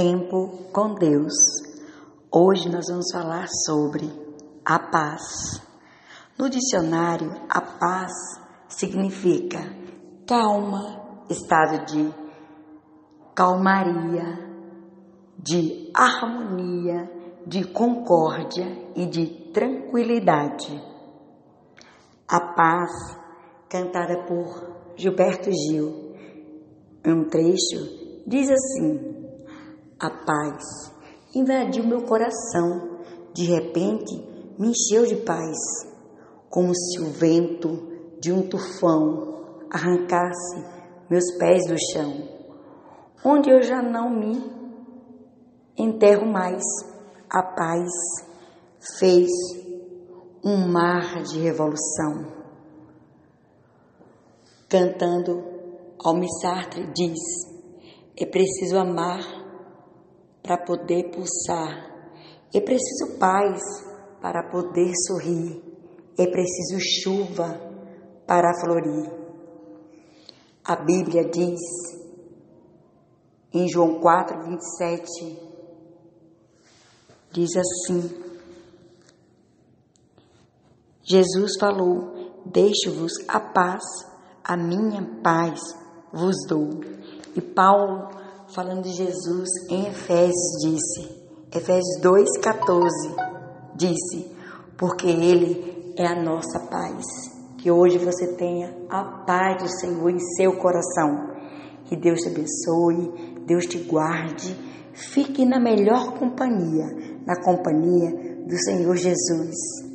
Tempo com Deus. Hoje nós vamos falar sobre a paz. No dicionário, a paz significa calma, estado de calmaria, de harmonia, de concórdia e de tranquilidade. A paz, cantada por Gilberto Gil, em um trecho, diz assim: A paz invadiu meu coração, de repente me encheu de paz, como se o vento de um tufão arrancasse meus pés do chão, onde eu já não me enterro mais. A paz fez um mar de revolução. Cantando, Almir Sartre diz: é preciso amar para poder pulsar, é preciso paz para poder sorrir, é preciso chuva para florir. A Bíblia diz em João 4, 27, diz assim: Jesus falou: Deixo-vos a paz, a minha paz vos dou. E Paulo, falando de Jesus em Efésios, disse, Efésios 2,14, disse: Porque Ele é a nossa paz. Que hoje você tenha a paz do Senhor em seu coração. Que Deus te abençoe, Deus te guarde. Fique na melhor companhia, na companhia do Senhor Jesus.